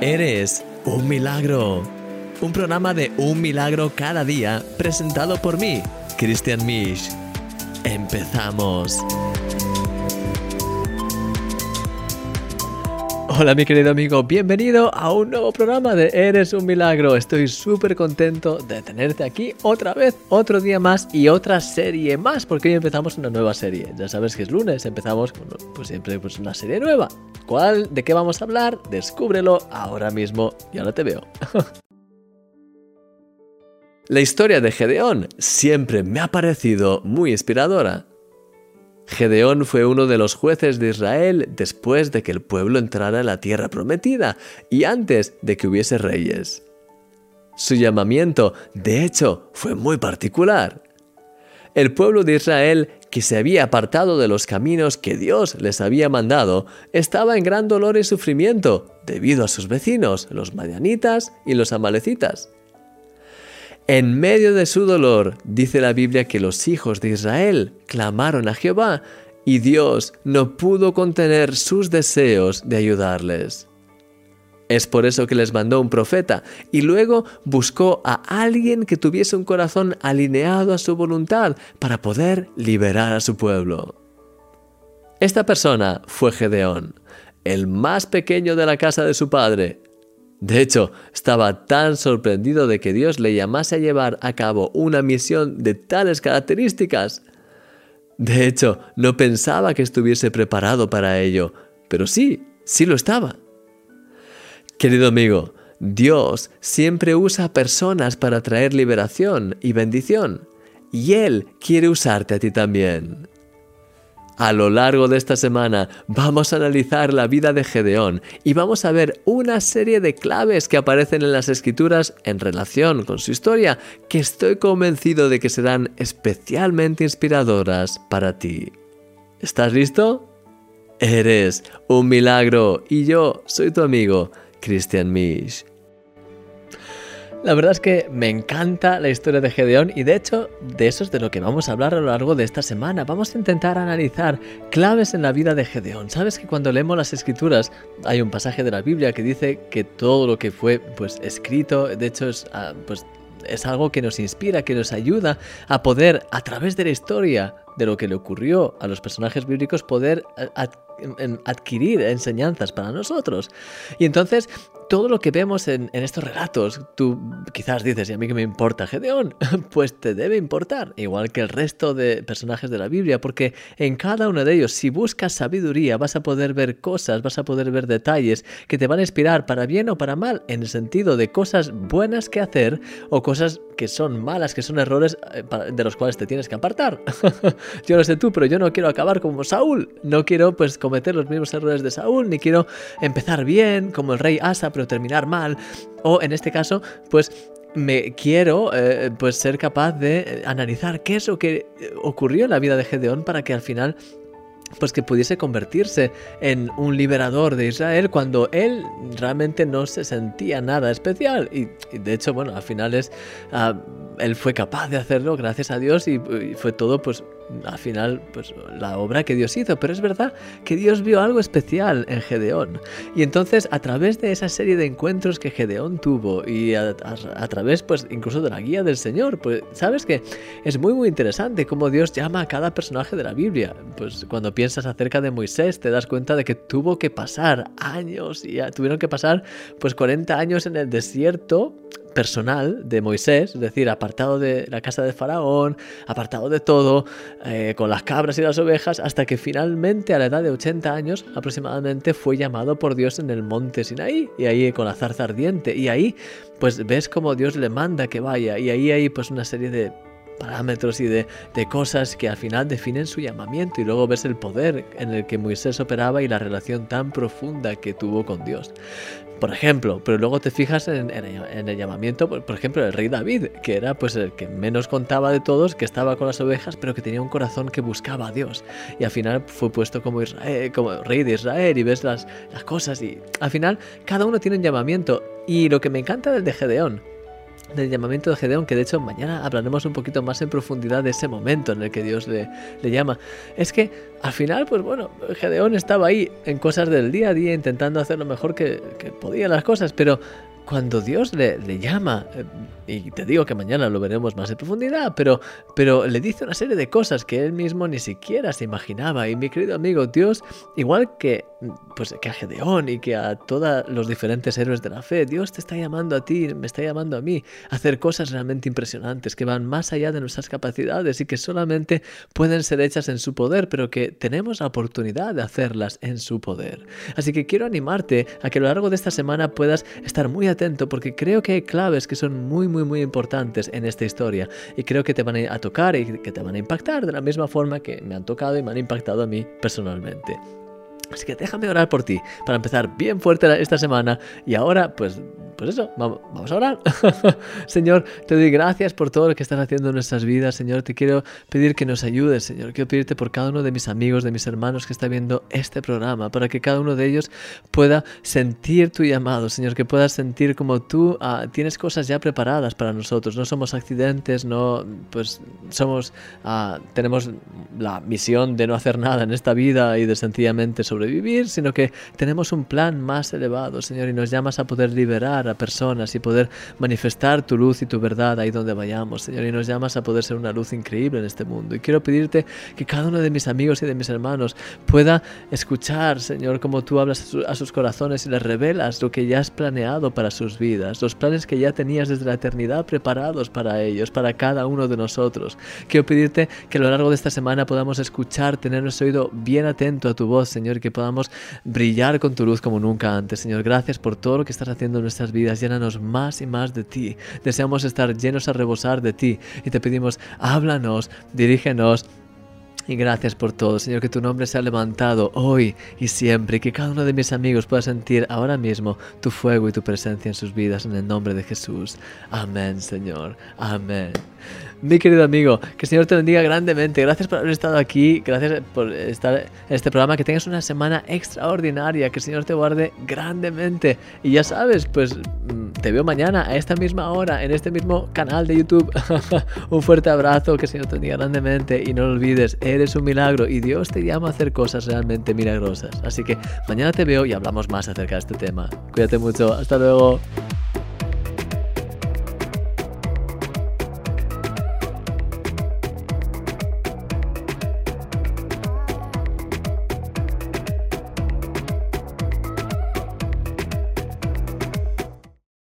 Eres un milagro. Un programa de un milagro cada día presentado por mí, Christian Misch. Empezamos. Hola mi querido amigo, bienvenido a un nuevo programa de Eres un Milagro. Estoy súper contento de tenerte aquí otra vez, otro día más y otra serie más, porque hoy empezamos una nueva serie. Ya sabes que es lunes, empezamos pues siempre pues una serie nueva. ¿Cuál? ¿De qué vamos a hablar? Descúbrelo ahora mismo y ahora te veo. La historia de Gedeón siempre me ha parecido muy inspiradora. Gedeón fue uno de los jueces de Israel después de que el pueblo entrara en la tierra prometida y antes de que hubiese reyes. Su llamamiento, de hecho, fue muy particular. El pueblo de Israel, que se había apartado de los caminos que Dios les había mandado, estaba en gran dolor y sufrimiento debido a sus vecinos, los madianitas y los amalecitas. En medio de su dolor, dice la Biblia que los hijos de Israel clamaron a Jehová y Dios no pudo contener sus deseos de ayudarles. Es por eso que les mandó un profeta y luego buscó a alguien que tuviese un corazón alineado a su voluntad para poder liberar a su pueblo. Esta persona fue Gedeón, el más pequeño de la casa de su padre, de hecho, estaba tan sorprendido de que Dios le llamase a llevar a cabo una misión de tales características. De hecho, no pensaba que estuviese preparado para ello, pero sí, sí lo estaba. Querido amigo, Dios siempre usa personas para traer liberación y bendición, y Él quiere usarte a ti también. A lo largo de esta semana vamos a analizar la vida de Gedeón y vamos a ver una serie de claves que aparecen en las escrituras en relación con su historia que estoy convencido de que serán especialmente inspiradoras para ti. ¿Estás listo? Eres un milagro y yo soy tu amigo, Christian Misch. La verdad es que me encanta la historia de Gedeón y de hecho de eso es de lo que vamos a hablar a lo largo de esta semana. Vamos a intentar analizar claves en la vida de Gedeón. Sabes que cuando leemos las escrituras hay un pasaje de la Biblia que dice que todo lo que fue pues escrito, de hecho es ah, pues es algo que nos inspira, que nos ayuda a poder a través de la historia de lo que le ocurrió a los personajes bíblicos poder adquirir enseñanzas para nosotros. Y entonces todo lo que vemos en, estos relatos, tú quizás dices, ¿y a mí qué me importa Gedeón? Pues te debe importar, igual que el resto de personajes de la Biblia, porque en cada uno de ellos, si buscas sabiduría, vas a poder ver cosas, vas a poder ver detalles que te van a inspirar para bien o para mal, en el sentido de cosas buenas que hacer o cosas que son malas, que son errores eh, de los cuales te tienes que apartar. yo no sé tú, pero yo no quiero acabar como Saúl, no quiero pues cometer los mismos errores de Saúl, ni quiero empezar bien como el rey Asa, terminar mal. O en este caso, pues me quiero eh, pues ser capaz de analizar qué es lo que ocurrió en la vida de Gedeón para que al final pues que pudiese convertirse en un liberador de Israel cuando él realmente no se sentía nada especial y, de hecho bueno al final es ah, él fue capaz de hacerlo gracias a Dios y, fue todo pues al final, pues la obra que Dios hizo, pero es verdad que Dios vio algo especial en Gedeón. Y entonces, a través de esa serie de encuentros que Gedeón tuvo y a, través, pues, incluso de la guía del Señor, pues, sabes que es muy, muy interesante cómo Dios llama a cada personaje de la Biblia. Pues, cuando piensas acerca de Moisés, te das cuenta de que tuvo que pasar años y tuvieron que pasar, pues, 40 años en el desierto personal de Moisés, es decir, apartado de la casa de Faraón, apartado de todo, eh, con las cabras y las ovejas, hasta que finalmente a la edad de 80 años aproximadamente fue llamado por Dios en el monte Sinaí, y ahí con la zarza ardiente, y ahí pues ves como Dios le manda que vaya, y ahí hay pues una serie de parámetros y de, cosas que al final definen su llamamiento y luego ves el poder en el que Moisés operaba y la relación tan profunda que tuvo con Dios. Por ejemplo, pero luego te fijas en, el llamamiento, por, ejemplo, del rey David, que era pues el que menos contaba de todos, que estaba con las ovejas, pero que tenía un corazón que buscaba a Dios. Y al final fue puesto como rey de Israel y ves las, las cosas y al final cada uno tiene un llamamiento. Y lo que me encanta del de Gedeón del llamamiento de Gedeón, que de hecho mañana hablaremos un poquito más en profundidad de ese momento en el que Dios le, le, llama, es que al final, pues bueno, Gedeón estaba ahí en cosas del día a día intentando hacer lo mejor que, que podía las cosas, pero cuando Dios le, le llama, eh, y te digo que mañana lo veremos más en profundidad, pero, pero le dice una serie de cosas que él mismo ni siquiera se imaginaba. Y mi querido amigo, Dios, igual que, pues, que a Gedeón y que a todos los diferentes héroes de la fe, Dios te está llamando a ti, me está llamando a mí a hacer cosas realmente impresionantes que van más allá de nuestras capacidades y que solamente pueden ser hechas en su poder, pero que tenemos la oportunidad de hacerlas en su poder. Así que quiero animarte a que a lo largo de esta semana puedas estar muy atento porque creo que hay claves que son muy, muy muy, importantes en esta historia y creo que te van a tocar y que te van a impactar de la misma forma que me han tocado y me han impactado a mí personalmente. Así que déjame orar por ti para empezar bien fuerte esta semana y ahora pues pues eso, vamos a orar. Señor, te doy gracias por todo lo que estás haciendo en nuestras vidas. Señor, te quiero pedir que nos ayudes, Señor. Quiero pedirte por cada uno de mis amigos, de mis hermanos que está viendo este programa, para que cada uno de ellos pueda sentir tu llamado, Señor, que puedas sentir como tú ah, tienes cosas ya preparadas para nosotros. No somos accidentes, no, pues somos, ah, tenemos la misión de no hacer nada en esta vida y de sencillamente sobrevivir, sino que tenemos un plan más elevado, Señor, y nos llamas a poder liberar personas y poder manifestar tu luz y tu verdad ahí donde vayamos, Señor. Y nos llamas a poder ser una luz increíble en este mundo. Y quiero pedirte que cada uno de mis amigos y de mis hermanos pueda escuchar, Señor, como tú hablas a, sus corazones y les revelas lo que ya has planeado para sus vidas, los planes que ya tenías desde la eternidad preparados para ellos, para cada uno de nosotros. Quiero pedirte que a lo largo de esta semana podamos escuchar, tener nuestro oído bien atento a tu voz, Señor, y que podamos brillar con tu luz como nunca antes. Señor, gracias por todo lo que estás haciendo en nuestras vidas llénanos más y más de ti. Deseamos estar llenos a rebosar de ti y te pedimos, háblanos, dirígenos. Y gracias por todo, Señor, que tu nombre se ha levantado hoy y siempre, y que cada uno de mis amigos pueda sentir ahora mismo tu fuego y tu presencia en sus vidas, en el nombre de Jesús. Amén, Señor. Amén. Mi querido amigo, que el Señor te bendiga grandemente. Gracias por haber estado aquí, gracias por estar en este programa. Que tengas una semana extraordinaria, que el Señor te guarde grandemente. Y ya sabes, pues mm, te veo mañana a esta misma hora, en este mismo canal de YouTube. un fuerte abrazo, que el Señor te bendiga grandemente. Y no lo olvides, eres un milagro y Dios te llama a hacer cosas realmente milagrosas. Así que mañana te veo y hablamos más acerca de este tema. Cuídate mucho, hasta luego.